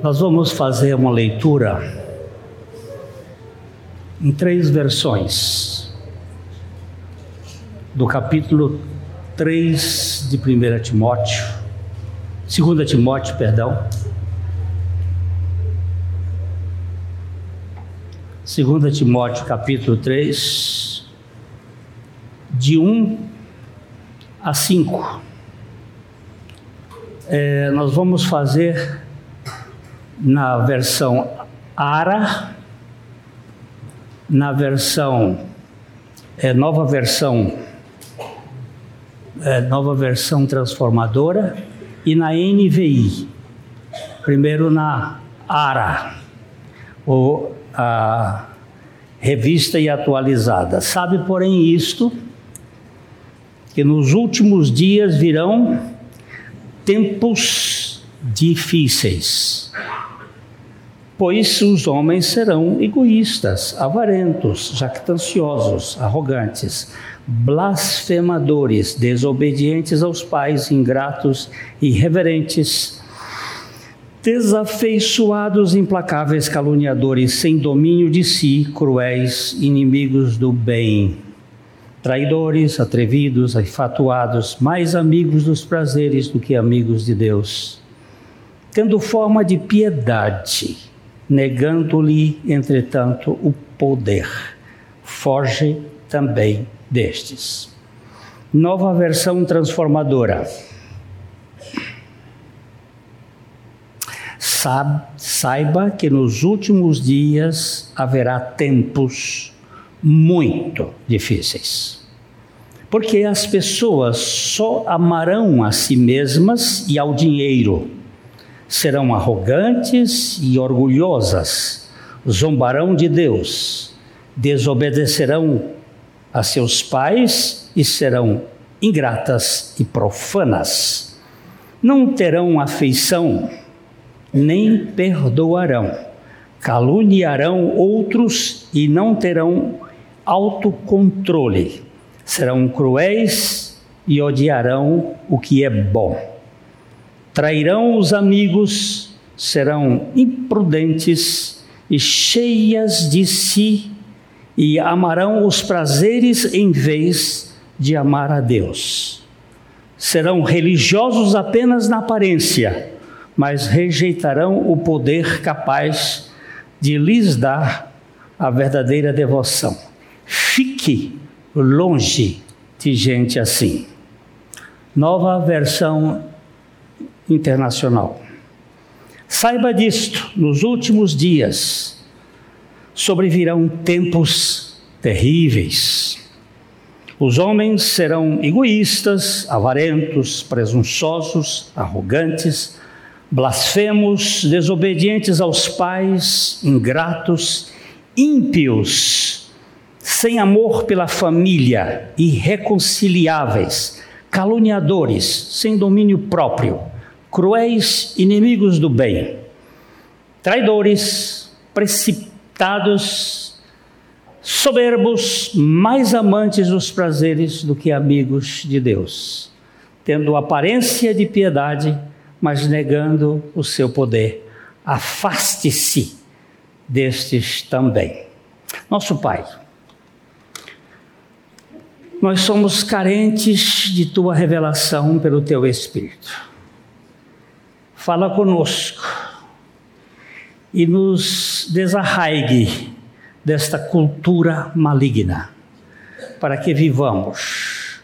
Nós vamos fazer uma leitura em três versões do capítulo 3 de 1 Timóteo, 2 Timóteo, perdão. 2 Timóteo capítulo 3, de 1 a 5. É, nós vamos fazer na versão ARA, na versão, é, nova versão, é, nova versão transformadora e na NVI. Primeiro na ARA, ou a revista e atualizada. Sabe, porém, isto, que nos últimos dias virão tempos difíceis pois os homens serão egoístas, avarentos, jactanciosos, arrogantes, blasfemadores, desobedientes aos pais, ingratos, irreverentes, desafeiçoados, implacáveis, caluniadores, sem domínio de si, cruéis, inimigos do bem, traidores, atrevidos, enfatuados, mais amigos dos prazeres do que amigos de Deus, tendo forma de piedade negando-lhe, entretanto, o poder. Foge também destes. Nova versão transformadora. Saiba que nos últimos dias haverá tempos muito difíceis. Porque as pessoas só amarão a si mesmas e ao dinheiro serão arrogantes e orgulhosas, zombarão de Deus, desobedecerão a seus pais e serão ingratas e profanas. Não terão afeição, nem perdoarão. Caluniarão outros e não terão autocontrole. Serão cruéis e odiarão o que é bom trairão os amigos, serão imprudentes e cheias de si, e amarão os prazeres em vez de amar a Deus. Serão religiosos apenas na aparência, mas rejeitarão o poder capaz de lhes dar a verdadeira devoção. Fique longe de gente assim. Nova versão internacional. Saiba disto: nos últimos dias sobrevirão tempos terríveis. Os homens serão egoístas, avarentos, presunçosos, arrogantes, blasfemos, desobedientes aos pais, ingratos, ímpios, sem amor pela família, irreconciliáveis, caluniadores, sem domínio próprio cruéis inimigos do bem, traidores, precipitados, soberbos, mais amantes dos prazeres do que amigos de Deus, tendo aparência de piedade, mas negando o seu poder. Afaste-se destes também. Nosso Pai, nós somos carentes de tua revelação pelo teu Espírito fala conosco e nos desarraigue desta cultura maligna, para que vivamos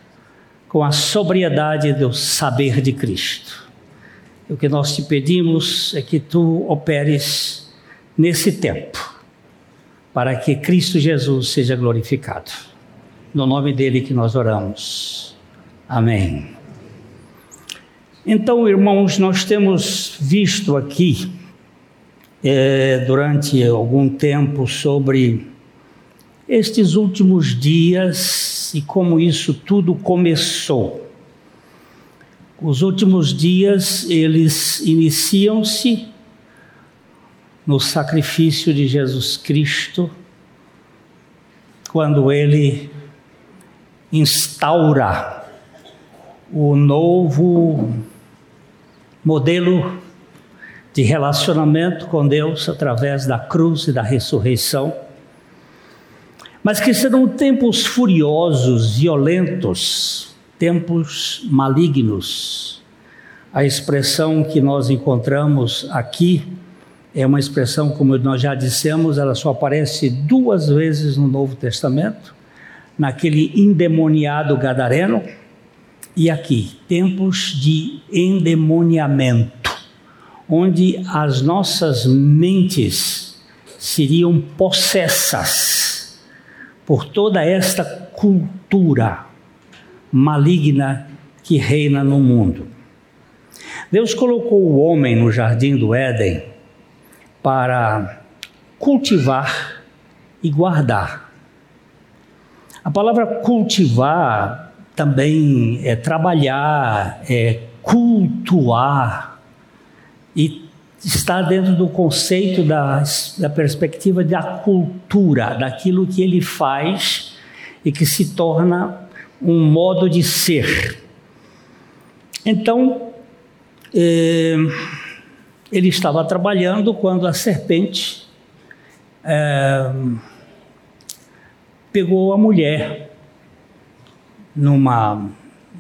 com a sobriedade do saber de Cristo. O que nós te pedimos é que tu operes nesse tempo, para que Cristo Jesus seja glorificado. No nome dele que nós oramos. Amém. Então, irmãos, nós temos visto aqui é, durante algum tempo sobre estes últimos dias e como isso tudo começou. Os últimos dias eles iniciam-se no sacrifício de Jesus Cristo, quando ele instaura o novo modelo de relacionamento com Deus através da cruz e da ressurreição, mas que serão tempos furiosos, violentos, tempos malignos. A expressão que nós encontramos aqui é uma expressão, como nós já dissemos, ela só aparece duas vezes no Novo Testamento, naquele endemoniado gadareno e aqui, tempos de endemoniamento, onde as nossas mentes seriam possessas por toda esta cultura maligna que reina no mundo. Deus colocou o homem no jardim do Éden para cultivar e guardar. A palavra cultivar também é trabalhar, é cultuar e está dentro do conceito da, da perspectiva da cultura, daquilo que ele faz e que se torna um modo de ser. Então, eh, ele estava trabalhando quando a serpente é, pegou a mulher numa,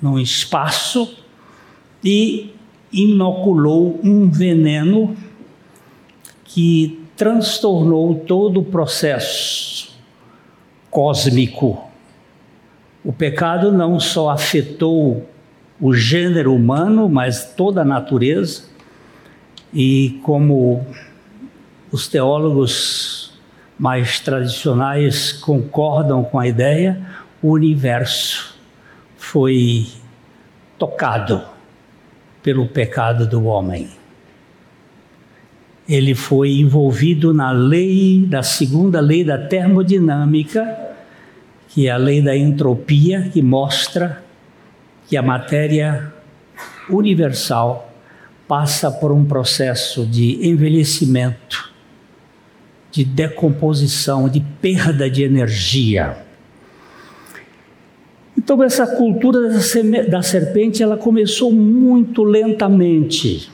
num espaço e inoculou um veneno que transtornou todo o processo cósmico. O pecado não só afetou o gênero humano, mas toda a natureza e como os teólogos mais tradicionais concordam com a ideia, o universo foi tocado pelo pecado do homem. Ele foi envolvido na lei, da segunda lei da termodinâmica, que é a lei da entropia, que mostra que a matéria universal passa por um processo de envelhecimento, de decomposição, de perda de energia. Então essa cultura da serpente ela começou muito lentamente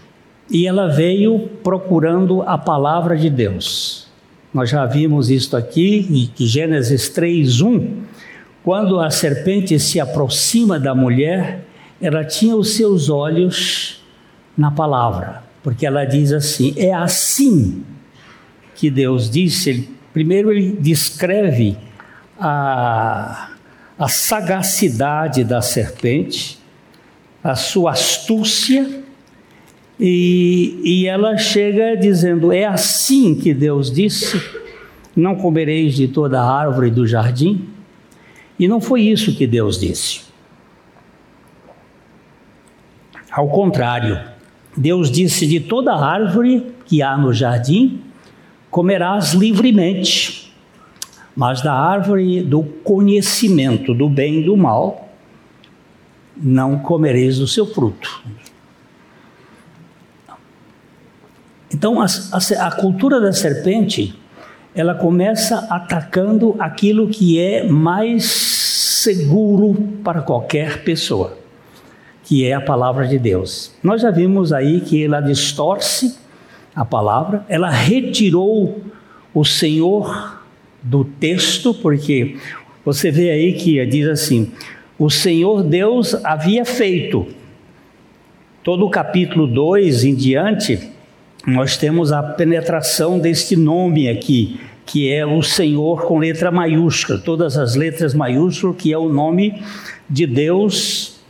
e ela veio procurando a palavra de Deus. Nós já vimos isso aqui em Gênesis 3:1, quando a serpente se aproxima da mulher, ela tinha os seus olhos na palavra, porque ela diz assim: é assim que Deus disse. Primeiro, ele descreve a, a sagacidade da serpente, a sua astúcia, e, e ela chega dizendo: é assim que Deus disse: não comereis de toda a árvore do jardim. E não foi isso que Deus disse. Ao contrário, Deus disse: De toda árvore que há no jardim comerás livremente, mas da árvore do conhecimento do bem e do mal não comereis o seu fruto. Então, a, a, a cultura da serpente ela começa atacando aquilo que é mais seguro para qualquer pessoa que é a palavra de Deus. Nós já vimos aí que ela distorce a palavra, ela retirou o Senhor do texto, porque você vê aí que diz assim: o Senhor Deus havia feito. Todo o capítulo 2 em diante, nós temos a penetração deste nome aqui, que é o Senhor com letra maiúscula, todas as letras maiúsculas, que é o nome de Deus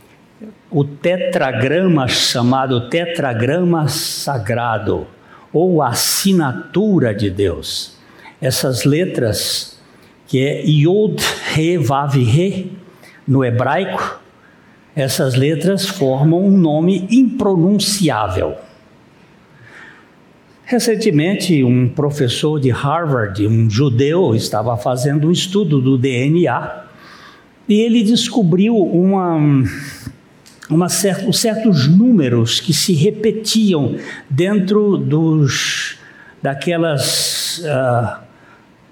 o tetragrama chamado tetragrama sagrado, ou assinatura de Deus. Essas letras, que é Yod, He, Vav, He, no hebraico, essas letras formam um nome impronunciável. Recentemente, um professor de Harvard, um judeu, estava fazendo um estudo do DNA e ele descobriu uma uma certos números que se repetiam dentro dos, daquelas uh,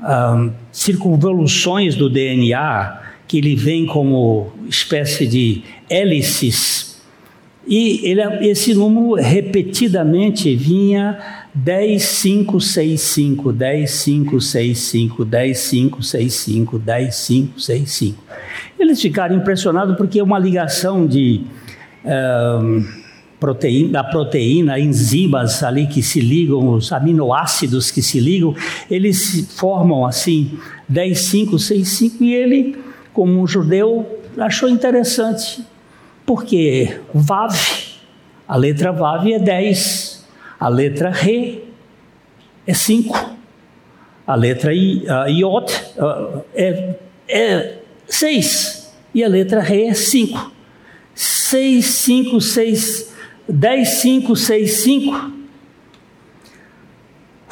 uh, circunvoluções do DNA, que ele vem como espécie de hélices, e ele, esse número repetidamente vinha 10565, 10565, 10565, 10565. Eles ficaram impressionados porque é uma ligação de um, proteína, da proteína, enzimas ali que se ligam, os aminoácidos que se ligam, eles formam assim 10565 e ele, como um judeu, achou interessante, porque Vav, a letra Vav é 10 a letra Re é 5. A letra Iot uh, é 6. E a letra Re é 5. 6, 5, 6, 10, 5, 6, 5.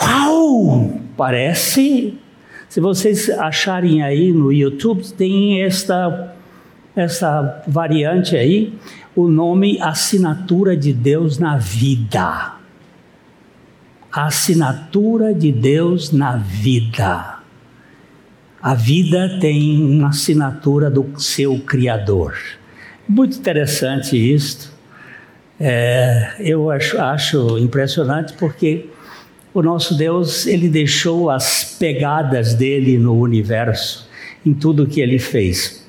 Uau! Parece. Se vocês acharem aí no YouTube, tem esta, esta variante aí, o nome Assinatura de Deus na Vida assinatura de Deus na vida. A vida tem uma assinatura do seu Criador. Muito interessante isto. É, eu acho, acho impressionante porque o nosso Deus ele deixou as pegadas dele no universo, em tudo que ele fez.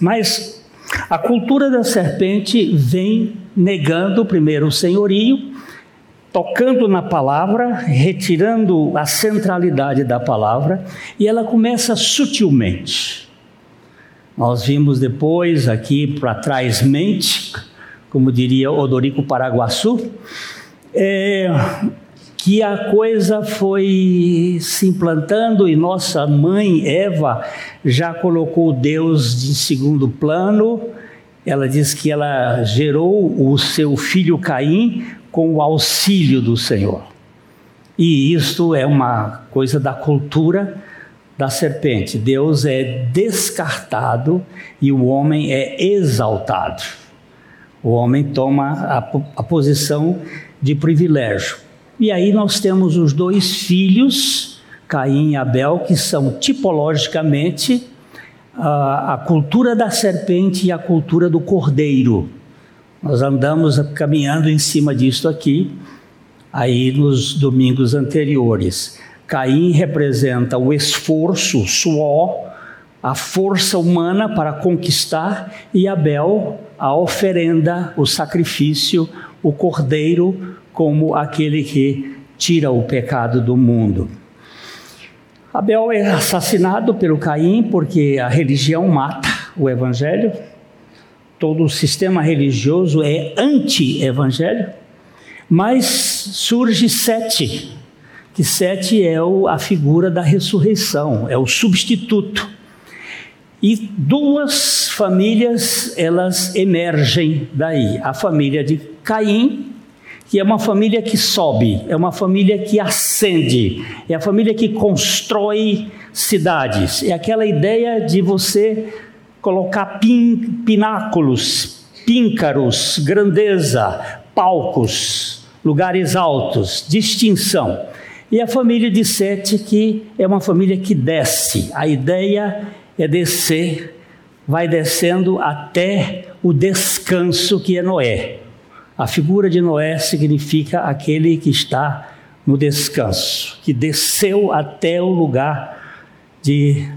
Mas a cultura da serpente vem negando primeiro o senhorio tocando na palavra, retirando a centralidade da palavra, e ela começa sutilmente. Nós vimos depois, aqui para trás, mente, como diria Odorico Paraguaçu, é, que a coisa foi se implantando e nossa mãe Eva já colocou Deus em segundo plano. Ela diz que ela gerou o seu filho Caim com o auxílio do Senhor. E isto é uma coisa da cultura da serpente. Deus é descartado e o homem é exaltado. O homem toma a, a posição de privilégio. E aí nós temos os dois filhos, Caim e Abel, que são tipologicamente a, a cultura da serpente e a cultura do cordeiro. Nós andamos caminhando em cima disto aqui, aí nos domingos anteriores. Caim representa o esforço, o suor, a força humana para conquistar, e Abel, a oferenda, o sacrifício, o cordeiro, como aquele que tira o pecado do mundo. Abel é assassinado pelo Caim porque a religião mata o evangelho, todo o sistema religioso é anti-evangelho, mas surge Sete, que Sete é a figura da ressurreição, é o substituto. E duas famílias elas emergem daí. A família de Caim, que é uma família que sobe, é uma família que ascende, é a família que constrói cidades. É aquela ideia de você colocar pin, pináculos, píncaros, grandeza, palcos, lugares altos, distinção. E a família de Sete, que é uma família que desce. A ideia é descer, vai descendo até o descanso que é Noé. A figura de Noé significa aquele que está no descanso, que desceu até o lugar de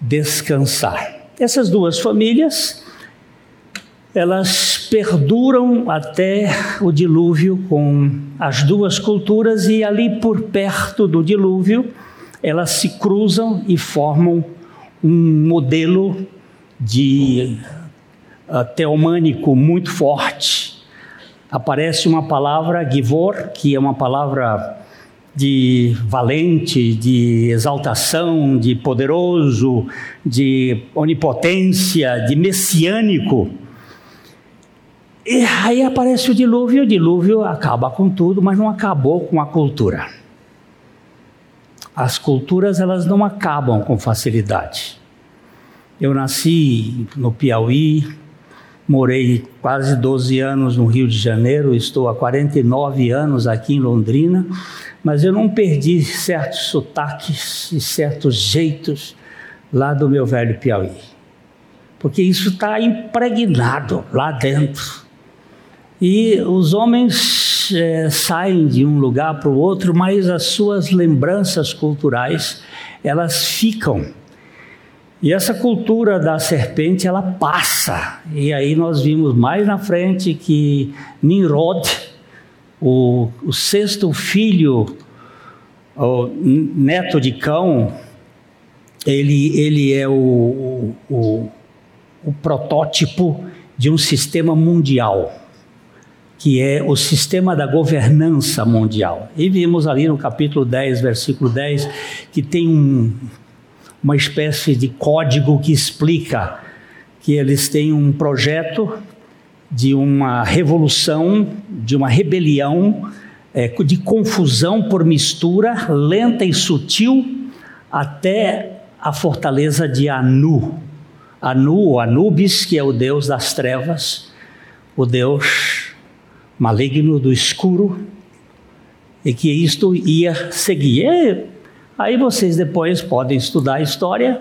descansar. Essas duas famílias, elas perduram até o dilúvio com as duas culturas e ali por perto do dilúvio, elas se cruzam e formam um modelo de uh, teomânico muito forte. Aparece uma palavra, Givor, que é uma palavra de valente, de exaltação, de poderoso, de onipotência, de messiânico. E aí aparece o dilúvio, o dilúvio acaba com tudo, mas não acabou com a cultura. As culturas elas não acabam com facilidade. Eu nasci no Piauí, morei quase 12 anos no Rio de Janeiro, estou há 49 anos aqui em Londrina mas eu não perdi certos sotaques e certos jeitos lá do meu velho Piauí. Porque isso está impregnado lá dentro. E os homens é, saem de um lugar para o outro, mas as suas lembranças culturais elas ficam. E essa cultura da serpente ela passa. E aí nós vimos mais na frente que Nimrod, o, o sexto filho, o neto de Cão, ele, ele é o, o, o protótipo de um sistema mundial que é o sistema da governança mundial. E vimos ali no capítulo 10, versículo 10, que tem um, uma espécie de código que explica que eles têm um projeto de uma revolução, de uma rebelião, é, de confusão por mistura lenta e sutil até a fortaleza de Anu. Anu, Anubis, que é o deus das trevas, o deus maligno do escuro, e que isto ia seguir. E aí vocês depois podem estudar a história,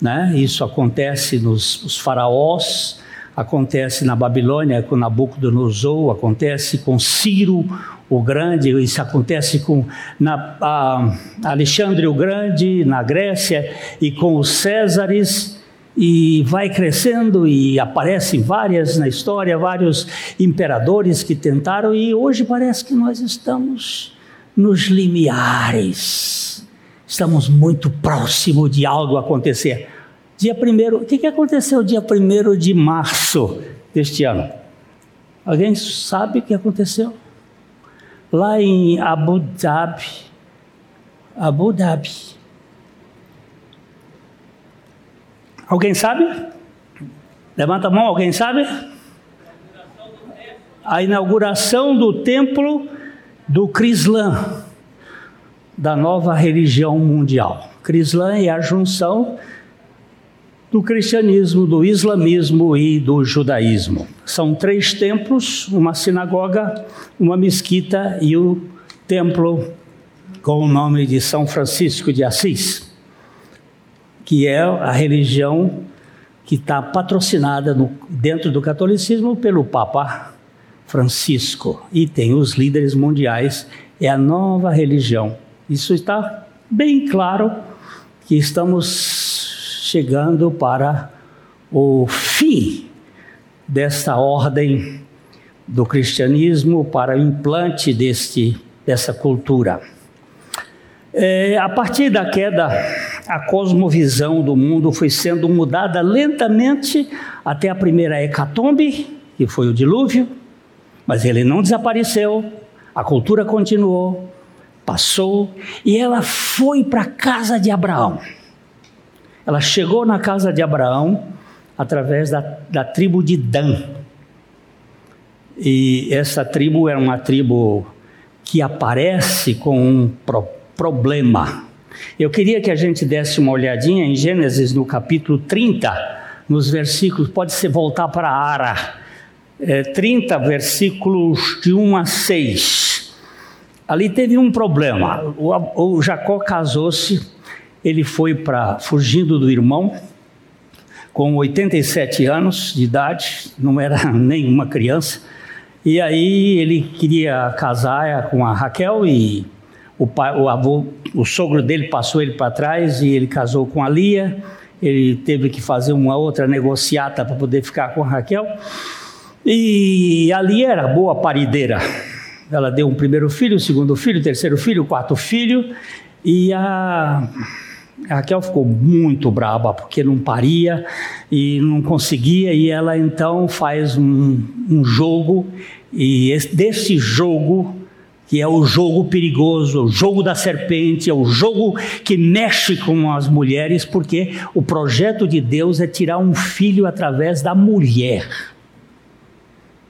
né? Isso acontece nos, faraós, acontece na Babilônia com Nabucodonosor, acontece com Ciro o Grande, isso acontece com na, Alexandre o Grande na Grécia e com os Césares e vai crescendo e aparecem várias na história, vários imperadores que tentaram e hoje parece que nós estamos nos limiares. Estamos muito próximo de algo acontecer. Dia primeiro, o que, que aconteceu dia primeiro de março deste ano? Alguém sabe o que aconteceu? Lá em Abu Dhabi, Abu Dhabi, Alguém sabe? Levanta a mão, alguém sabe? A inauguração do templo do Crislã, da nova religião mundial. Crislã é a junção do cristianismo, do islamismo e do judaísmo. São três templos, uma sinagoga, uma mesquita e o templo com o nome de São Francisco de Assis que é a religião que está patrocinada no, dentro do catolicismo pelo Papa Francisco e tem os líderes mundiais, é a nova religião. Isso está bem claro que estamos chegando para o fim desta ordem do cristianismo, para o implante deste, dessa cultura. É, a partir da queda, a cosmovisão do mundo foi sendo mudada lentamente até a primeira hecatombe, que foi o dilúvio, mas ele não desapareceu, a cultura continuou, passou e ela foi para a casa de Abraão. Ela chegou na casa de Abraão através da, da tribo de Dan. E essa tribo era uma tribo que aparece com um propósito problema. Eu queria que a gente desse uma olhadinha em Gênesis no capítulo 30, nos versículos, pode ser voltar para Ara, é, 30 versículos de 1 a 6. Ali teve um problema. O, o Jacó casou-se, ele foi para fugindo do irmão, com 87 anos de idade, não era nenhuma criança. E aí ele queria casar com a Raquel e o, pai, o avô, o sogro dele passou ele para trás e ele casou com a Lia. Ele teve que fazer uma outra negociata para poder ficar com a Raquel. E a Lia era boa parideira. Ela deu um primeiro filho, um segundo filho, terceiro filho, quarto filho. E a, a Raquel ficou muito braba porque não paria e não conseguia. E ela então faz um, um jogo. E esse, desse jogo que é o jogo perigoso, o jogo da serpente, é o jogo que mexe com as mulheres, porque o projeto de Deus é tirar um filho através da mulher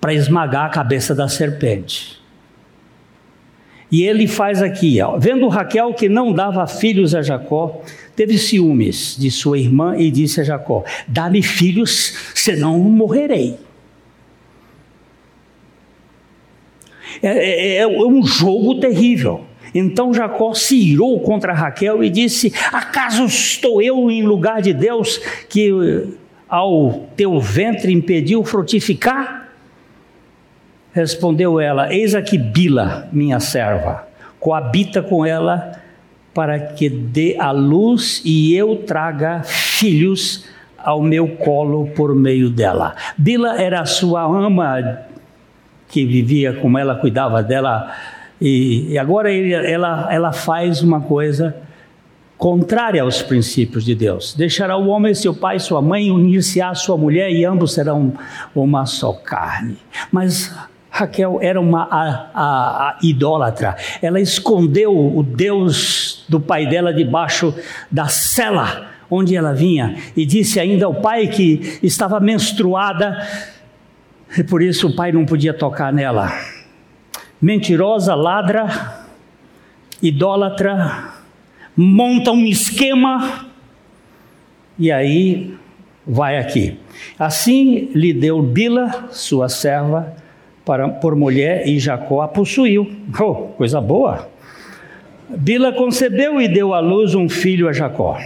para esmagar a cabeça da serpente. E ele faz aqui, ó, vendo Raquel que não dava filhos a Jacó, teve ciúmes de sua irmã e disse a Jacó: Dá-me filhos, senão morrerei. É, é, é, é um jogo terrível. Então Jacó se irou contra Raquel e disse: Acaso estou eu em lugar de Deus que ao teu ventre impediu frutificar? Respondeu ela: Eis aqui Bila, minha serva, coabita com ela para que dê a luz e eu traga filhos ao meu colo por meio dela. Bila era a sua ama que vivia com ela, cuidava dela, e, e agora ele, ela, ela faz uma coisa contrária aos princípios de Deus. Deixará o homem seu pai e sua mãe, unir-se à sua mulher e ambos serão uma só carne. Mas Raquel era uma a, a, a idólatra. Ela escondeu o Deus do pai dela debaixo da cela onde ela vinha e disse ainda ao pai que estava menstruada e por isso o pai não podia tocar nela. Mentirosa, ladra, idólatra, monta um esquema e aí vai aqui. Assim lhe deu Bila, sua serva, para, por mulher e Jacó a possuiu. Oh, coisa boa! Bila concebeu e deu à luz um filho a Jacó.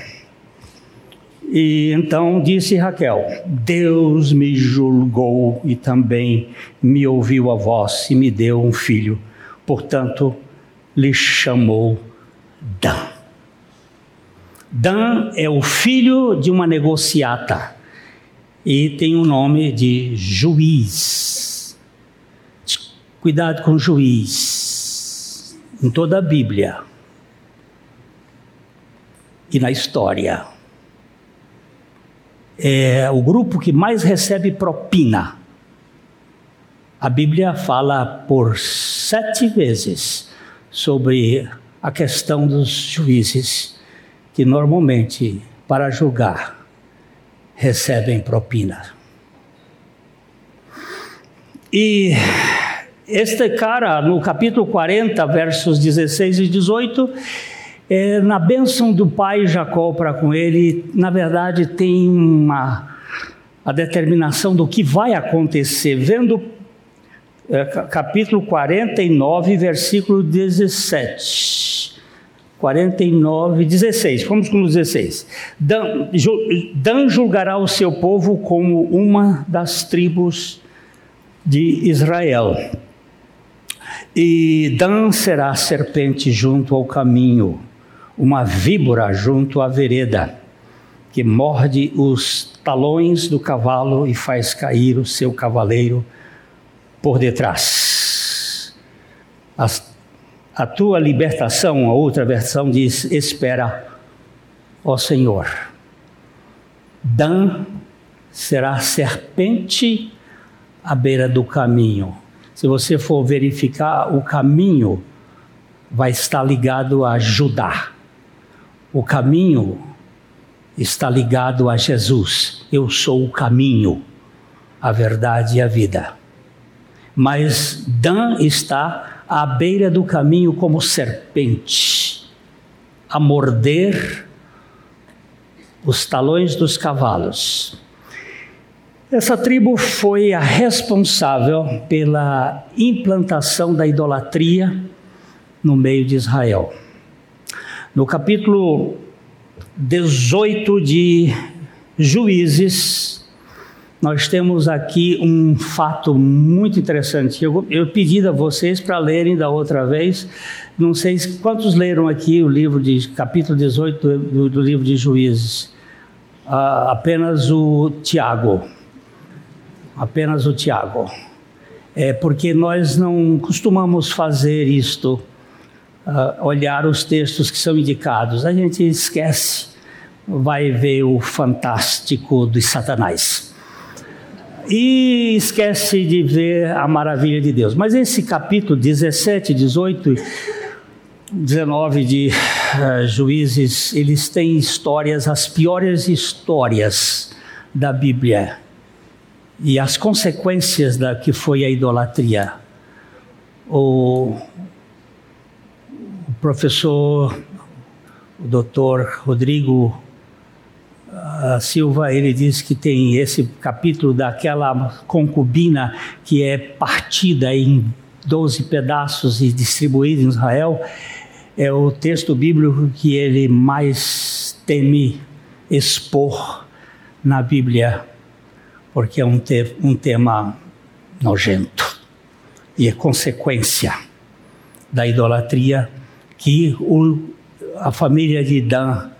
E então disse Raquel: Deus me julgou e também me ouviu a voz e me deu um filho. Portanto, lhe chamou Dan. Dan é o filho de uma negociata e tem o nome de juiz. Cuidado com juiz. Em toda a Bíblia e na história. É o grupo que mais recebe propina. A Bíblia fala por sete vezes sobre a questão dos juízes que normalmente, para julgar, recebem propina. E este cara, no capítulo 40, versos 16 e 18, é, na bênção do pai Jacó para com ele, na verdade tem uma a determinação do que vai acontecer. Vendo é, capítulo 49, versículo 17. 49, 16. Vamos com o 16. Dan, Dan julgará o seu povo como uma das tribos de Israel. E Dan será serpente junto ao caminho, uma víbora junto à vereda, que morde os talões do cavalo e faz cair o seu cavaleiro por detrás. As a tua libertação, a outra versão diz: espera, ó Senhor. Dan será serpente à beira do caminho. Se você for verificar, o caminho vai estar ligado a Judá. O caminho está ligado a Jesus. Eu sou o caminho, a verdade e a vida. Mas Dan está à beira do caminho como serpente, a morder os talões dos cavalos. Essa tribo foi a responsável pela implantação da idolatria no meio de Israel. No capítulo 18 de Juízes, nós temos aqui um fato muito interessante. Eu, eu pedi a vocês para lerem da outra vez. Não sei quantos leram aqui o livro de capítulo 18 do, do livro de Juízes. Uh, apenas o Tiago. Apenas o Tiago. É porque nós não costumamos fazer isto, uh, olhar os textos que são indicados. A gente esquece, vai ver o fantástico dos Satanás e esquece de ver a maravilha de Deus. Mas esse capítulo 17, 18, 19 de uh, Juízes, eles têm histórias, as piores histórias da Bíblia e as consequências da que foi a idolatria. O, professor, o doutor Rodrigo a Silva ele diz que tem esse capítulo daquela concubina que é partida em 12 pedaços e distribuída em Israel, é o texto bíblico que ele mais teme expor na Bíblia, porque é um, te um tema nojento. e é consequência da idolatria que o, a família de Dan.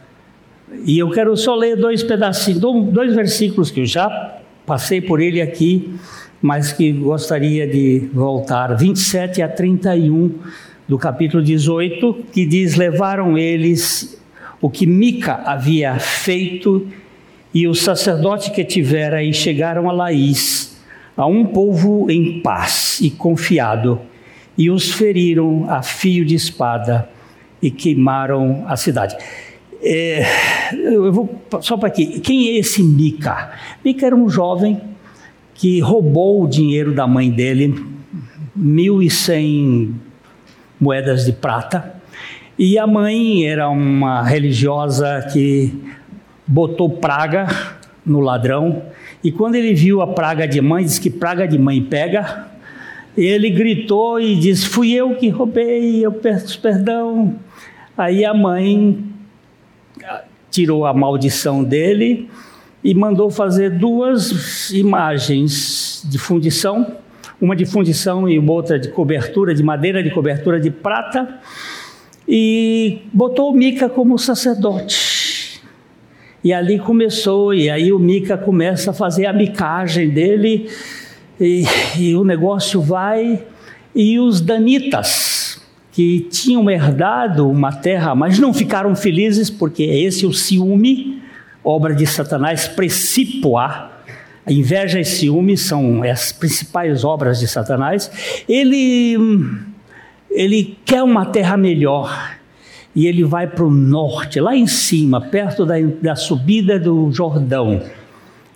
E eu quero só ler dois pedacinhos, dois versículos que eu já passei por ele aqui, mas que gostaria de voltar. 27 a 31 do capítulo 18, que diz: Levaram eles o que Mica havia feito e o sacerdote que tivera e chegaram a Laís, a um povo em paz e confiado, e os feriram a fio de espada e queimaram a cidade. É, eu vou só para aqui. Quem é esse Mica? Mica era um jovem que roubou o dinheiro da mãe dele, mil e cem moedas de prata, e a mãe era uma religiosa que botou praga no ladrão. E quando ele viu a praga de mãe, disse que praga de mãe pega. Ele gritou e disse: Fui eu que roubei, eu peço perdão. Aí a mãe tirou a maldição dele e mandou fazer duas imagens de fundição, uma de fundição e outra de cobertura de madeira de cobertura de prata, e botou Mica como sacerdote. E ali começou, e aí o Mica começa a fazer a micagem dele, e, e o negócio vai, e os danitas, que tinham herdado uma terra, mas não ficaram felizes, porque é esse o ciúme, obra de Satanás, precipua. A inveja e ciúme são as principais obras de Satanás. Ele, ele quer uma terra melhor e ele vai para o norte, lá em cima, perto da, da subida do Jordão,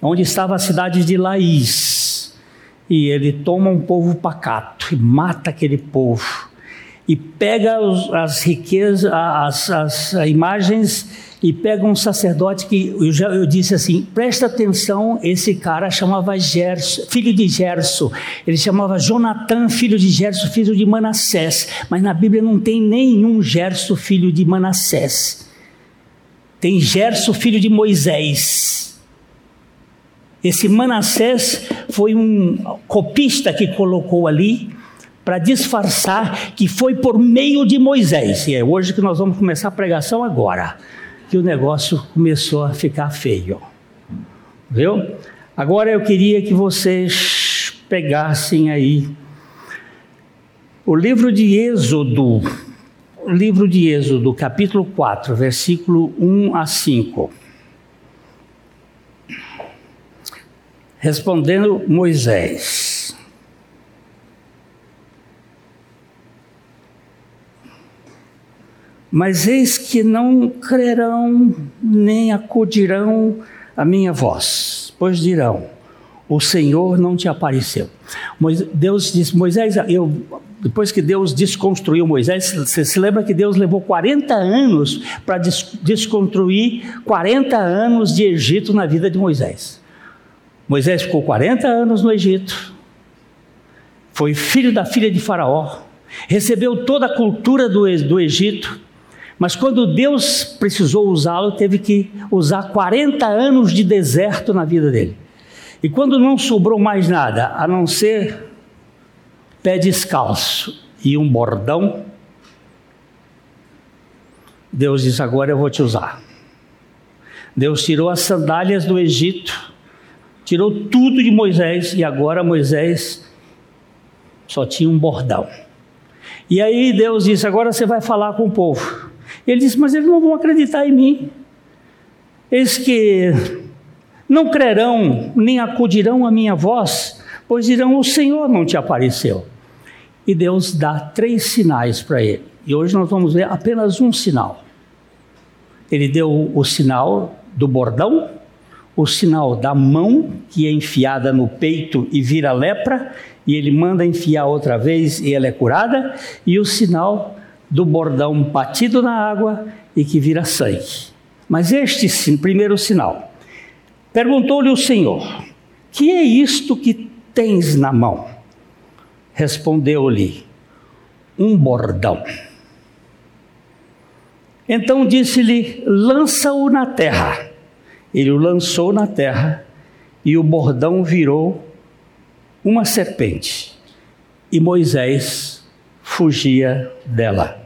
onde estava a cidade de Laís. E ele toma um povo pacato e mata aquele povo. E pega os, as riquezas, as, as imagens e pega um sacerdote que eu, já, eu disse assim: presta atenção, esse cara chamava Gerso, filho de Gerso, ele chamava Jonatã, filho de Gerso, filho de Manassés, mas na Bíblia não tem nenhum Gerso, filho de Manassés, tem Gerso, filho de Moisés. Esse Manassés foi um copista que colocou ali para disfarçar que foi por meio de Moisés. E é hoje que nós vamos começar a pregação agora que o negócio começou a ficar feio. Viu? Agora eu queria que vocês pegassem aí o livro de Êxodo, o livro de Êxodo, capítulo 4, versículo 1 a 5. Respondendo Moisés. Mas eis que não crerão nem acudirão a minha voz, pois dirão: O Senhor não te apareceu. Deus disse: Moisés, eu, depois que Deus desconstruiu Moisés, você se lembra que Deus levou 40 anos para des, desconstruir 40 anos de Egito na vida de Moisés. Moisés ficou 40 anos no Egito, foi filho da filha de Faraó, recebeu toda a cultura do, do Egito, mas quando Deus precisou usá-lo, teve que usar 40 anos de deserto na vida dele. E quando não sobrou mais nada, a não ser pé descalço e um bordão, Deus disse: Agora eu vou te usar. Deus tirou as sandálias do Egito, tirou tudo de Moisés, e agora Moisés só tinha um bordão. E aí Deus disse: Agora você vai falar com o povo. Ele disse: Mas eles não vão acreditar em mim. Eles que não crerão, nem acudirão à minha voz, pois dirão: O Senhor não te apareceu. E Deus dá três sinais para ele. E hoje nós vamos ver apenas um sinal. Ele deu o sinal do bordão, o sinal da mão que é enfiada no peito e vira lepra, e ele manda enfiar outra vez e ela é curada, e o sinal do bordão batido na água e que vira sangue. Mas este sim, primeiro sinal. Perguntou-lhe o Senhor: Que é isto que tens na mão? Respondeu-lhe: Um bordão. Então disse-lhe: Lança-o na terra. Ele o lançou na terra e o bordão virou uma serpente e Moisés fugia dela.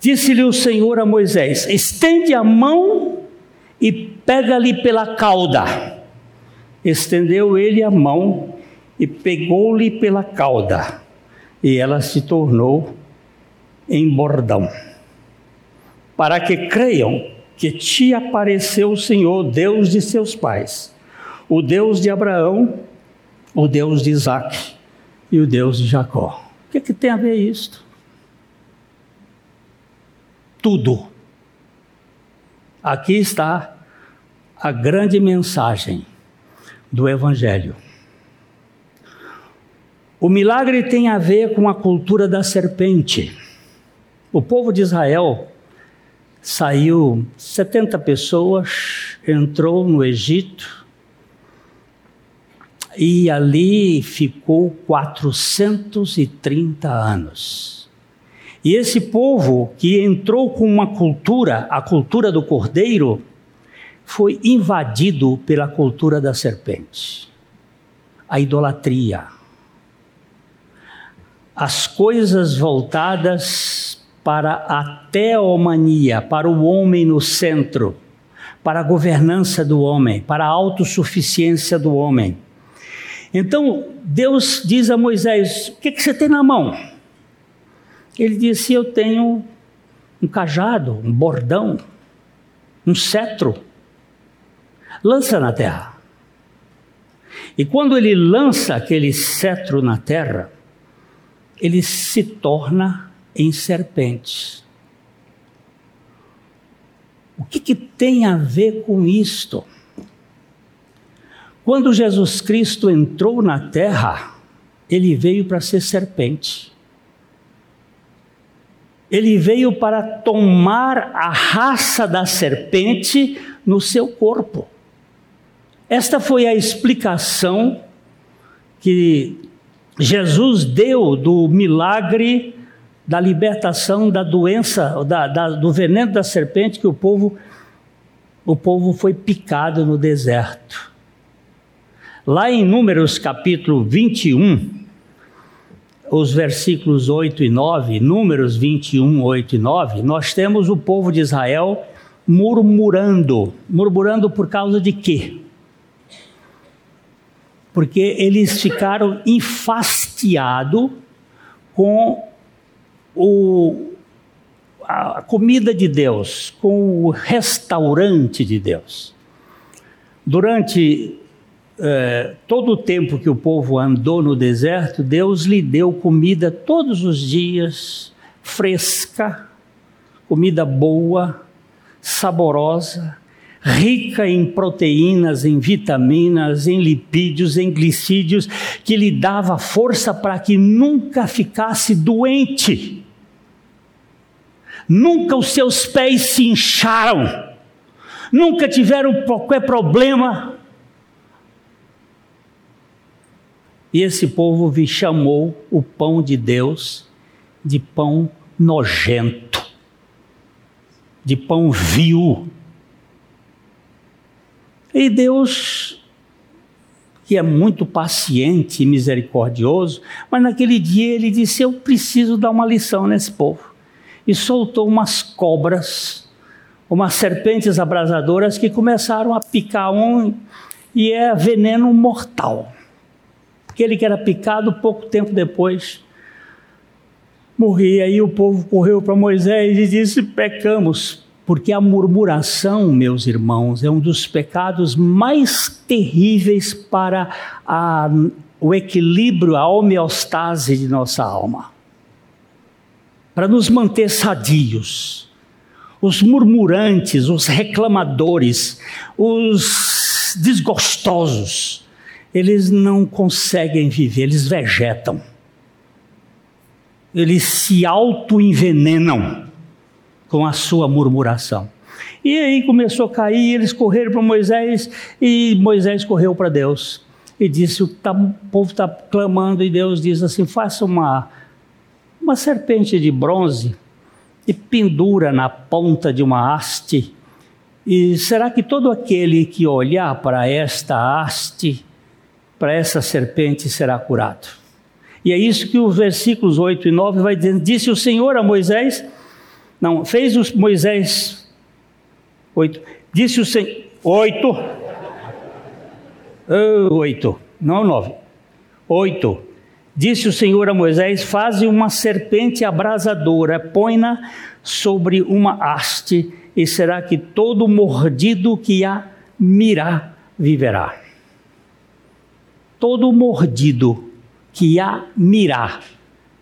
Disse-lhe o Senhor a Moisés: Estende a mão e pega-lhe pela cauda. Estendeu ele a mão e pegou-lhe pela cauda, e ela se tornou em bordão. Para que creiam que te apareceu o Senhor, Deus de seus pais, o Deus de Abraão, o Deus de Isaac e o Deus de Jacó. O que, é que tem a ver isto? Tudo. Aqui está a grande mensagem do Evangelho. O milagre tem a ver com a cultura da serpente. O povo de Israel saiu 70 pessoas, entrou no Egito e ali ficou 430 anos. E esse povo que entrou com uma cultura, a cultura do cordeiro, foi invadido pela cultura da serpente. A idolatria. As coisas voltadas para a teomania, para o homem no centro, para a governança do homem, para a autossuficiência do homem. Então, Deus diz a Moisés: O que, que você tem na mão? Ele disse: Eu tenho um cajado, um bordão, um cetro. Lança na terra. E quando ele lança aquele cetro na terra, ele se torna em serpentes. O que, que tem a ver com isto? Quando Jesus Cristo entrou na terra, ele veio para ser serpente. Ele veio para tomar a raça da serpente no seu corpo. Esta foi a explicação que Jesus deu do milagre da libertação da doença, da, da, do veneno da serpente que o povo, o povo foi picado no deserto. Lá em Números capítulo 21, os versículos 8 e 9, Números 21, 8 e 9, nós temos o povo de Israel murmurando. Murmurando por causa de quê? Porque eles ficaram enfastiados com o, a comida de Deus, com o restaurante de Deus. Durante eh, todo o tempo que o povo andou no deserto, Deus lhe deu comida todos os dias, fresca, comida boa, saborosa, rica em proteínas, em vitaminas, em lipídios, em glicídios, que lhe dava força para que nunca ficasse doente. Nunca os seus pés se incharam, nunca tiveram qualquer problema. E esse povo chamou o pão de Deus de pão nojento, de pão vil e Deus, que é muito paciente e misericordioso, mas naquele dia ele disse: Eu preciso dar uma lição nesse povo. E soltou umas cobras, umas serpentes abrasadoras que começaram a picar um, e é veneno mortal. Aquele que era picado, pouco tempo depois, morria. E o povo correu para Moisés e disse: Pecamos, porque a murmuração, meus irmãos, é um dos pecados mais terríveis para a, o equilíbrio, a homeostase de nossa alma. Para nos manter sadios. Os murmurantes, os reclamadores, os desgostosos, eles não conseguem viver, eles vegetam. Eles se auto-envenenam com a sua murmuração. E aí começou a cair, eles correram para Moisés e Moisés correu para Deus e disse: o, tá, o povo está clamando, e Deus diz assim: faça uma, uma serpente de bronze e pendura na ponta de uma haste. E será que todo aquele que olhar para esta haste, para essa serpente, será curado? E é isso que os versículos 8 e 9 vai dizendo. Disse o Senhor a Moisés, não, fez os Moisés 8. Disse o Senhor 8 8, não 9. 8. Disse o Senhor a Moisés: Faze uma serpente abrasadora, põe-na sobre uma haste, e será que todo mordido que a mirar viverá. Todo mordido que a mirar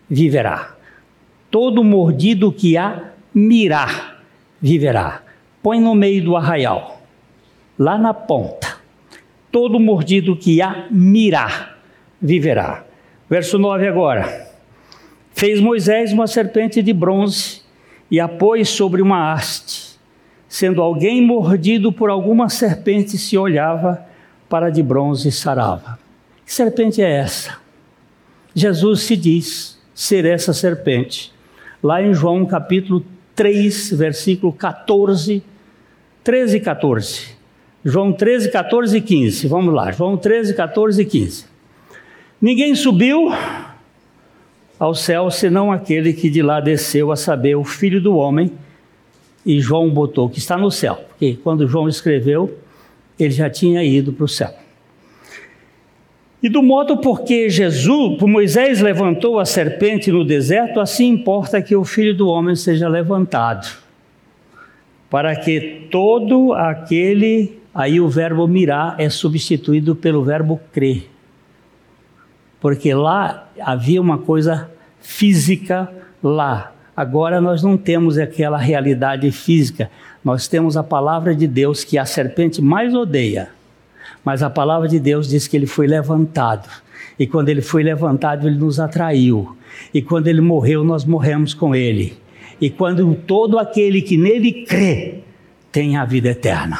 viverá. Todo mordido que a mirar viverá. Põe no meio do arraial, lá na ponta. Todo mordido que a mirar viverá. Verso 9 agora. Fez Moisés uma serpente de bronze e a pôs sobre uma haste. Sendo alguém mordido por alguma serpente, se olhava para de bronze e sarava. Que serpente é essa? Jesus se diz ser essa serpente. Lá em João capítulo 3, versículo 14, 13 e 14. João 13, 14 e 15. Vamos lá, João 13, 14 e 15. Ninguém subiu ao céu senão aquele que de lá desceu, a saber, o Filho do Homem. E João botou que está no céu, porque quando João escreveu, ele já tinha ido para o céu. E do modo porque Jesus, por Moisés levantou a serpente no deserto, assim importa que o filho do homem seja levantado, para que todo aquele, aí o verbo mirar é substituído pelo verbo crer, porque lá havia uma coisa física lá. Agora nós não temos aquela realidade física, nós temos a palavra de Deus que a serpente mais odeia mas a palavra de Deus diz que ele foi levantado. E quando ele foi levantado, ele nos atraiu. E quando ele morreu, nós morremos com ele. E quando todo aquele que nele crê tem a vida eterna.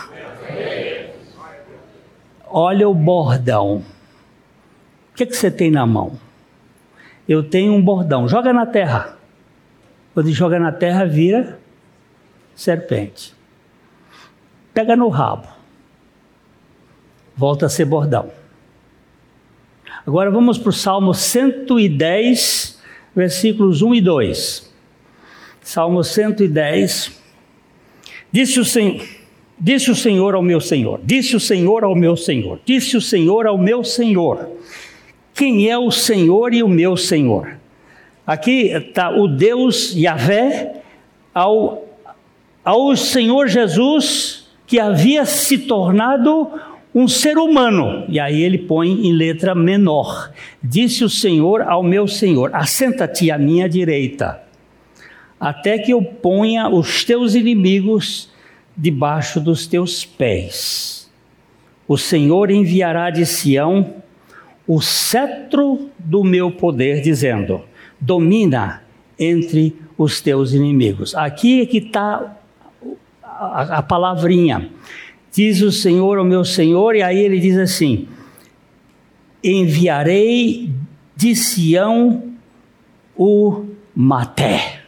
Olha o bordão. O que, que você tem na mão? Eu tenho um bordão. Joga na terra. Quando joga na terra, vira serpente. Pega no rabo volta a ser bordão. Agora vamos para o Salmo 110, versículos 1 e 2. Salmo 110. Disse o Senhor. Disse o Senhor ao meu Senhor, disse o Senhor ao meu Senhor, disse o Senhor ao meu Senhor. Quem é o Senhor e o meu Senhor? Aqui está o Deus Yahvé ao, ao Senhor Jesus, que havia se tornado um ser humano. E aí ele põe em letra menor: Disse o Senhor ao meu Senhor: Assenta-te à minha direita, até que eu ponha os teus inimigos debaixo dos teus pés. O Senhor enviará de Sião o cetro do meu poder, dizendo: Domina entre os teus inimigos. Aqui é que está a, a palavrinha diz o Senhor ao meu Senhor, e aí ele diz assim: enviarei de Sião o maté.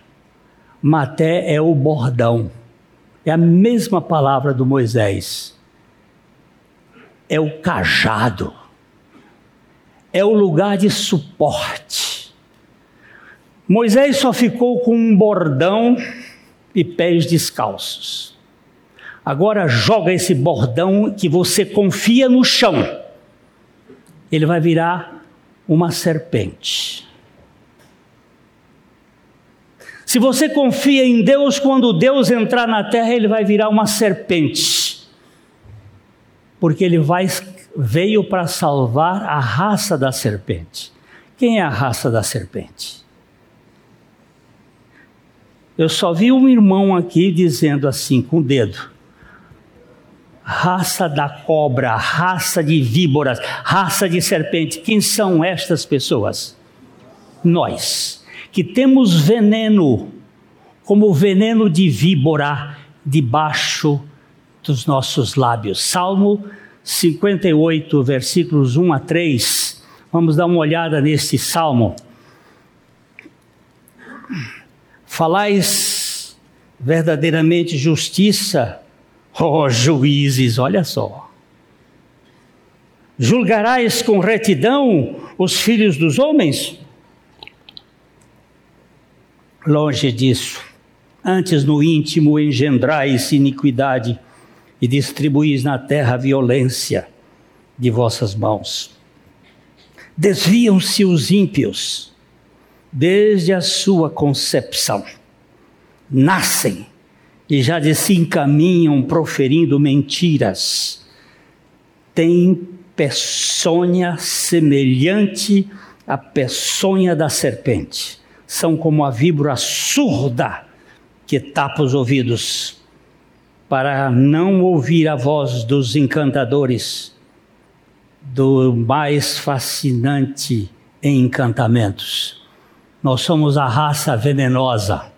Maté é o bordão, é a mesma palavra do Moisés, é o cajado, é o lugar de suporte. Moisés só ficou com um bordão e pés descalços. Agora joga esse bordão que você confia no chão. Ele vai virar uma serpente. Se você confia em Deus, quando Deus entrar na terra, ele vai virar uma serpente. Porque ele vai, veio para salvar a raça da serpente. Quem é a raça da serpente? Eu só vi um irmão aqui dizendo assim, com o dedo: raça da cobra, raça de víboras, raça de serpente. Quem são estas pessoas? Nós, que temos veneno, como veneno de víbora, debaixo dos nossos lábios. Salmo 58, versículos 1 a 3. Vamos dar uma olhada nesse salmo. Falais verdadeiramente justiça oh, juízes, olha só. Julgarás com retidão os filhos dos homens? Longe disso. Antes no íntimo engendrais iniquidade e distribuís na terra a violência de vossas mãos. Desviam-se os ímpios desde a sua concepção. Nascem e já de se encaminham proferindo mentiras. Tem peçonha semelhante à peçonha da serpente. São como a víbora surda que tapa os ouvidos para não ouvir a voz dos encantadores, do mais fascinante em encantamentos. Nós somos a raça venenosa.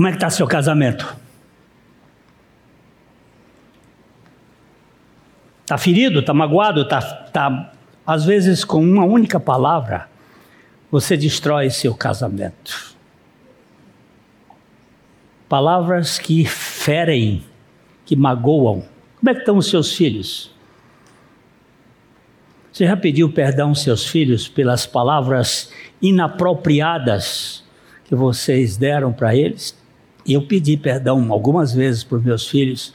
Como é que está seu casamento? Está ferido, está magoado, está. Tá, às vezes, com uma única palavra, você destrói seu casamento. Palavras que ferem, que magoam. Como é que estão os seus filhos? Você já pediu perdão aos seus filhos pelas palavras inapropriadas que vocês deram para eles? Eu pedi perdão algumas vezes por meus filhos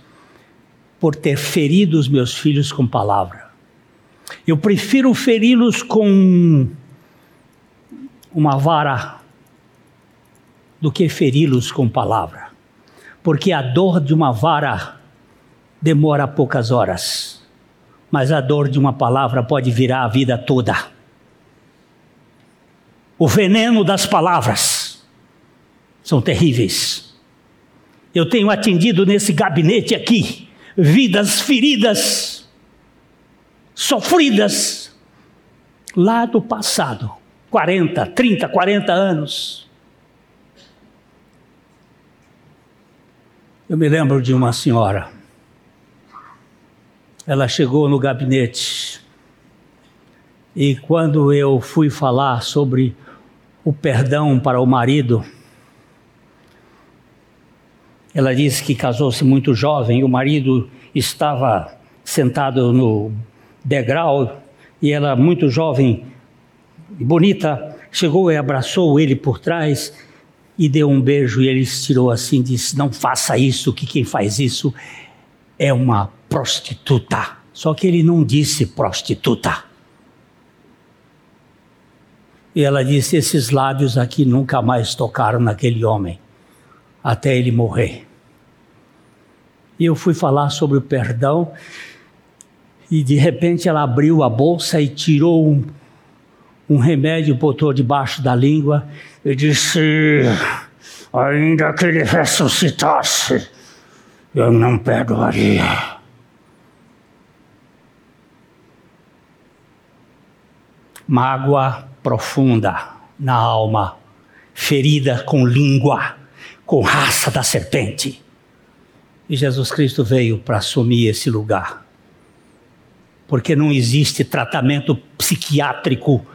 por ter ferido os meus filhos com palavra. Eu prefiro feri-los com uma vara do que feri-los com palavra, porque a dor de uma vara demora poucas horas, mas a dor de uma palavra pode virar a vida toda. O veneno das palavras são terríveis. Eu tenho atendido nesse gabinete aqui vidas feridas, sofridas lá do passado 40, 30, 40 anos. Eu me lembro de uma senhora. Ela chegou no gabinete e quando eu fui falar sobre o perdão para o marido, ela disse que casou-se muito jovem, o marido estava sentado no degrau e ela, muito jovem e bonita, chegou e abraçou ele por trás e deu um beijo e ele estirou assim, disse: "Não faça isso, que quem faz isso é uma prostituta". Só que ele não disse prostituta. E ela disse: "Esses lábios aqui nunca mais tocaram naquele homem até ele morrer". E eu fui falar sobre o perdão e de repente ela abriu a bolsa e tirou um, um remédio, botou debaixo da língua e disse: Ainda que ele ressuscitasse, eu não perdoaria. Mágoa profunda na alma, ferida com língua, com raça da serpente. E Jesus Cristo veio para assumir esse lugar. Porque não existe tratamento psiquiátrico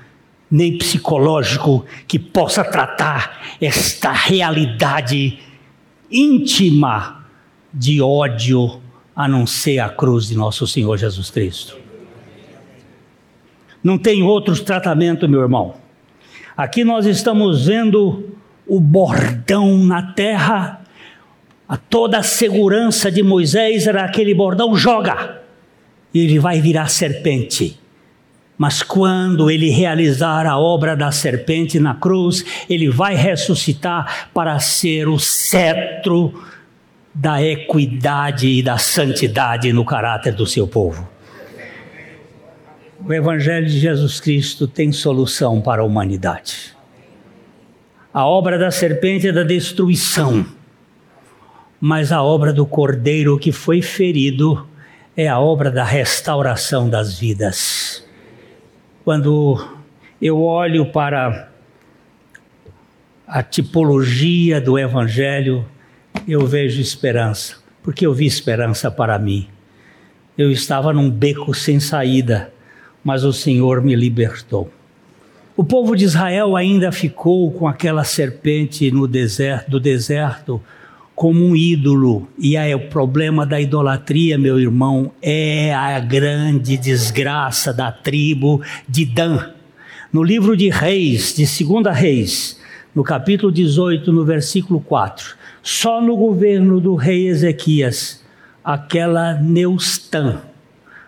nem psicológico que possa tratar esta realidade íntima de ódio a não ser a cruz de nosso Senhor Jesus Cristo. Não tem outro tratamento, meu irmão. Aqui nós estamos vendo o bordão na terra a toda a segurança de Moisés era aquele bordão: joga, e ele vai virar serpente. Mas quando ele realizar a obra da serpente na cruz, ele vai ressuscitar para ser o cetro da equidade e da santidade no caráter do seu povo. O Evangelho de Jesus Cristo tem solução para a humanidade. A obra da serpente é da destruição mas a obra do Cordeiro que foi ferido é a obra da restauração das vidas. Quando eu olho para a tipologia do Evangelho, eu vejo esperança, porque eu vi esperança para mim. Eu estava num beco sem saída, mas o Senhor me libertou. O povo de Israel ainda ficou com aquela serpente no deserto, do deserto, como um ídolo. E aí o problema da idolatria, meu irmão, é a grande desgraça da tribo de Dan. No livro de Reis, de 2 Reis, no capítulo 18, no versículo 4, só no governo do rei Ezequias, aquela Neustã,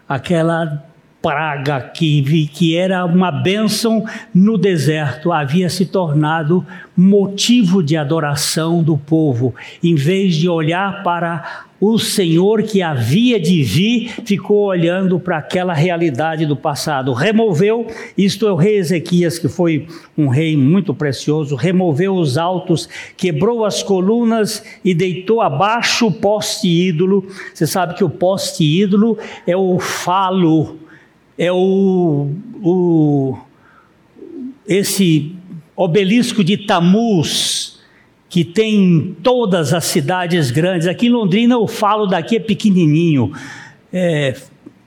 aquela praga que, que era uma bênção no deserto havia se tornado motivo de adoração do povo. Em vez de olhar para o Senhor que havia de vir, ficou olhando para aquela realidade do passado. Removeu, isto é o rei Ezequias, que foi um rei muito precioso, removeu os altos, quebrou as colunas e deitou abaixo o poste ídolo. Você sabe que o poste ídolo é o falo é o, o esse obelisco de Tamuz que tem em todas as cidades grandes. Aqui em Londrina eu falo daqui é pequenininho, é,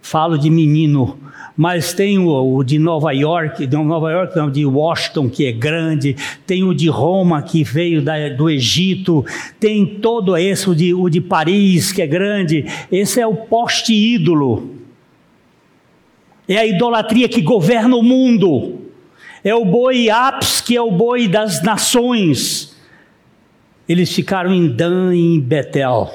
falo de menino, mas tem o, o, de Nova York, de Nova York não, de Washington que é grande, tem o de Roma que veio da, do Egito, tem todo esse o de, o de Paris que é grande. Esse é o poste ídolo é a idolatria que governa o mundo. É o boi Aps, que é o boi das nações. Eles ficaram em Dan e em Betel.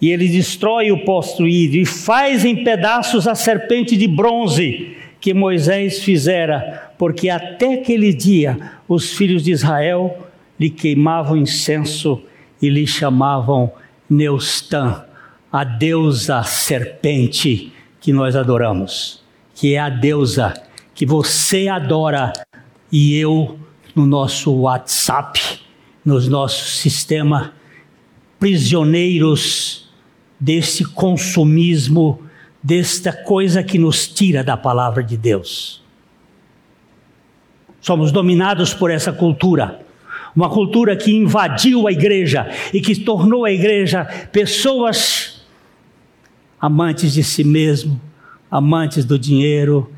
E ele destrói o postruído e faz em pedaços a serpente de bronze que Moisés fizera, porque até aquele dia os filhos de Israel lhe queimavam incenso e lhe chamavam Neustã, a deusa serpente que nós adoramos, que é a deusa que você adora e eu no nosso WhatsApp, nos nosso sistema, prisioneiros desse consumismo, desta coisa que nos tira da palavra de Deus. Somos dominados por essa cultura uma cultura que invadiu a igreja e que tornou a igreja pessoas amantes de si mesmo, amantes do dinheiro,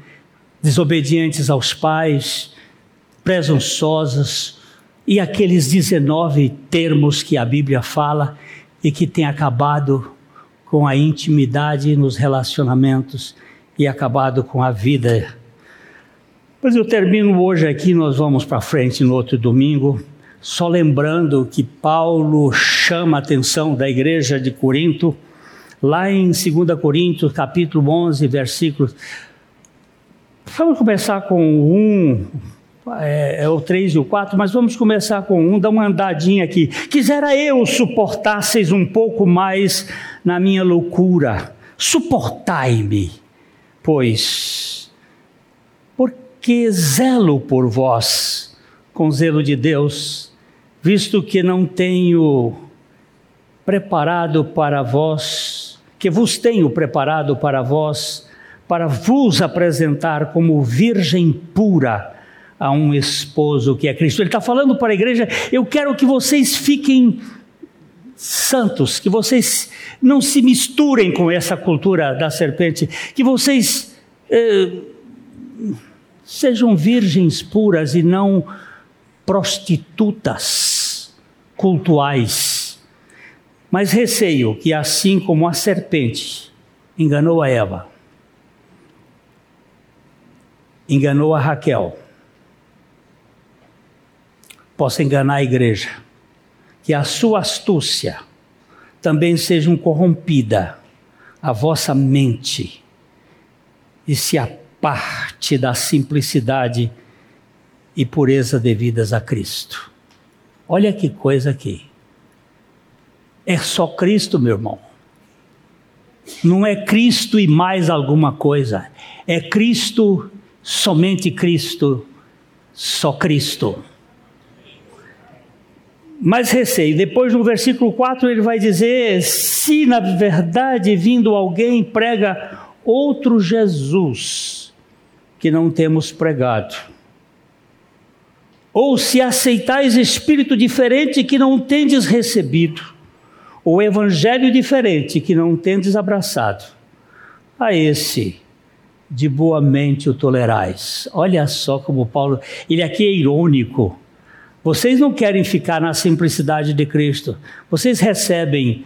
desobedientes aos pais, presunçosos e aqueles 19 termos que a Bíblia fala e que tem acabado com a intimidade nos relacionamentos e acabado com a vida. Mas eu termino hoje aqui, nós vamos para frente no outro domingo, só lembrando que Paulo chama a atenção da igreja de Corinto lá em 2 Coríntios, capítulo 11, versículos. Vamos começar com um, é, é, o 3 e o 4, mas vamos começar com um, dá uma andadinha aqui. Quisera eu suportasseis um pouco mais na minha loucura. Suportai-me, pois, porque zelo por vós, com zelo de Deus, visto que não tenho preparado para vós que vos tenho preparado para vós, para vos apresentar como virgem pura a um esposo que é Cristo. Ele está falando para a igreja: eu quero que vocês fiquem santos, que vocês não se misturem com essa cultura da serpente, que vocês eh, sejam virgens puras e não prostitutas cultuais mas receio que, assim como a serpente enganou a Eva, enganou a Raquel, possa enganar a igreja, que a sua astúcia também seja corrompida. A vossa mente. E se aparte da simplicidade e pureza devidas a Cristo. Olha que coisa aqui. É só Cristo, meu irmão. Não é Cristo e mais alguma coisa. É Cristo, somente Cristo, só Cristo. Mas receio, depois no versículo 4 ele vai dizer: se na verdade vindo alguém prega outro Jesus que não temos pregado, ou se aceitais espírito diferente que não tendes recebido, o evangelho diferente que não tendes abraçado, a esse de boa mente o tolerais. Olha só como Paulo, ele aqui é irônico. Vocês não querem ficar na simplicidade de Cristo. Vocês recebem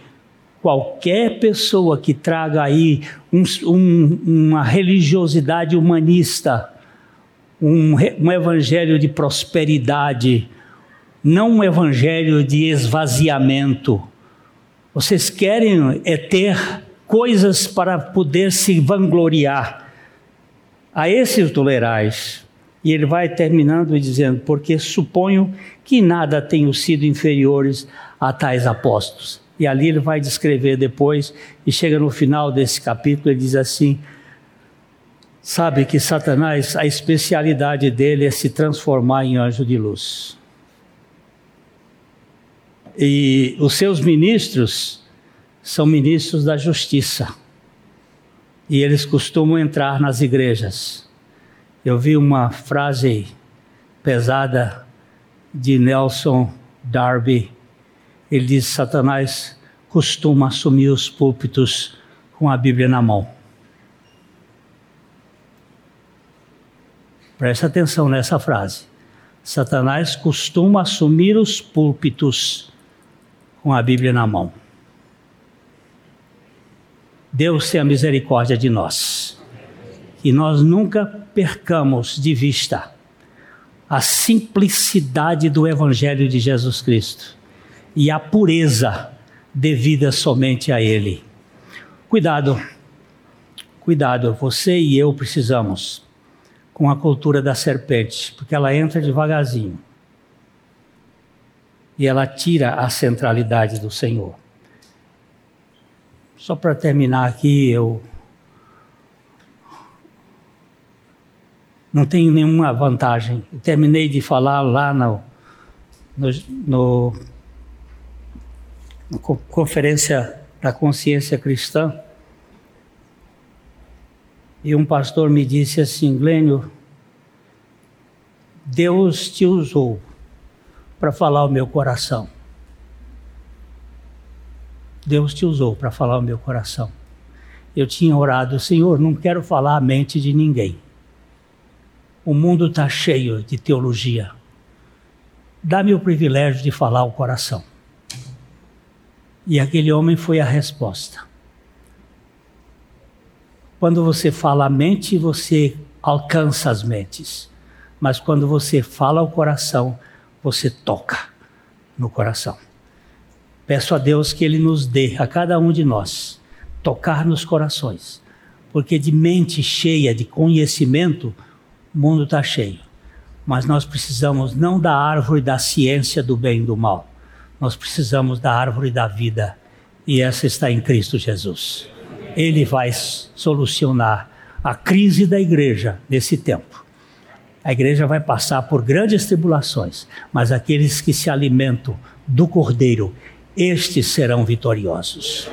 qualquer pessoa que traga aí um, um, uma religiosidade humanista, um, um evangelho de prosperidade, não um evangelho de esvaziamento. Vocês querem é ter coisas para poder se vangloriar. A esses tolerais. E ele vai terminando dizendo: Porque suponho que nada tenham sido inferiores a tais apóstolos. E ali ele vai descrever depois, e chega no final desse capítulo, ele diz assim: Sabe que Satanás, a especialidade dele é se transformar em anjo de luz. E os seus ministros são ministros da justiça. E eles costumam entrar nas igrejas. Eu vi uma frase pesada de Nelson Darby. Ele diz: Satanás costuma assumir os púlpitos com a Bíblia na mão. Preste atenção nessa frase. Satanás costuma assumir os púlpitos com a Bíblia na mão. Deus tenha misericórdia de nós. E nós nunca percamos de vista a simplicidade do Evangelho de Jesus Cristo e a pureza devida somente a Ele. Cuidado, cuidado, você e eu precisamos com a cultura da serpente, porque ela entra devagarzinho e ela tira a centralidade do Senhor. Só para terminar aqui, eu não tenho nenhuma vantagem. Eu terminei de falar lá no, no, no, no Conferência da Consciência Cristã. E um pastor me disse assim, Glênio, Deus te usou para falar o meu coração. Deus te usou para falar o meu coração. Eu tinha orado, Senhor, não quero falar a mente de ninguém. O mundo está cheio de teologia. Dá-me o privilégio de falar o coração. E aquele homem foi a resposta. Quando você fala a mente, você alcança as mentes. Mas quando você fala o coração, você toca no coração. Peço a Deus que Ele nos dê, a cada um de nós, tocar nos corações. Porque de mente cheia de conhecimento, o mundo está cheio. Mas nós precisamos não da árvore da ciência do bem e do mal. Nós precisamos da árvore da vida. E essa está em Cristo Jesus ele vai solucionar a crise da igreja nesse tempo. A igreja vai passar por grandes tribulações, mas aqueles que se alimentam do Cordeiro, estes serão vitoriosos.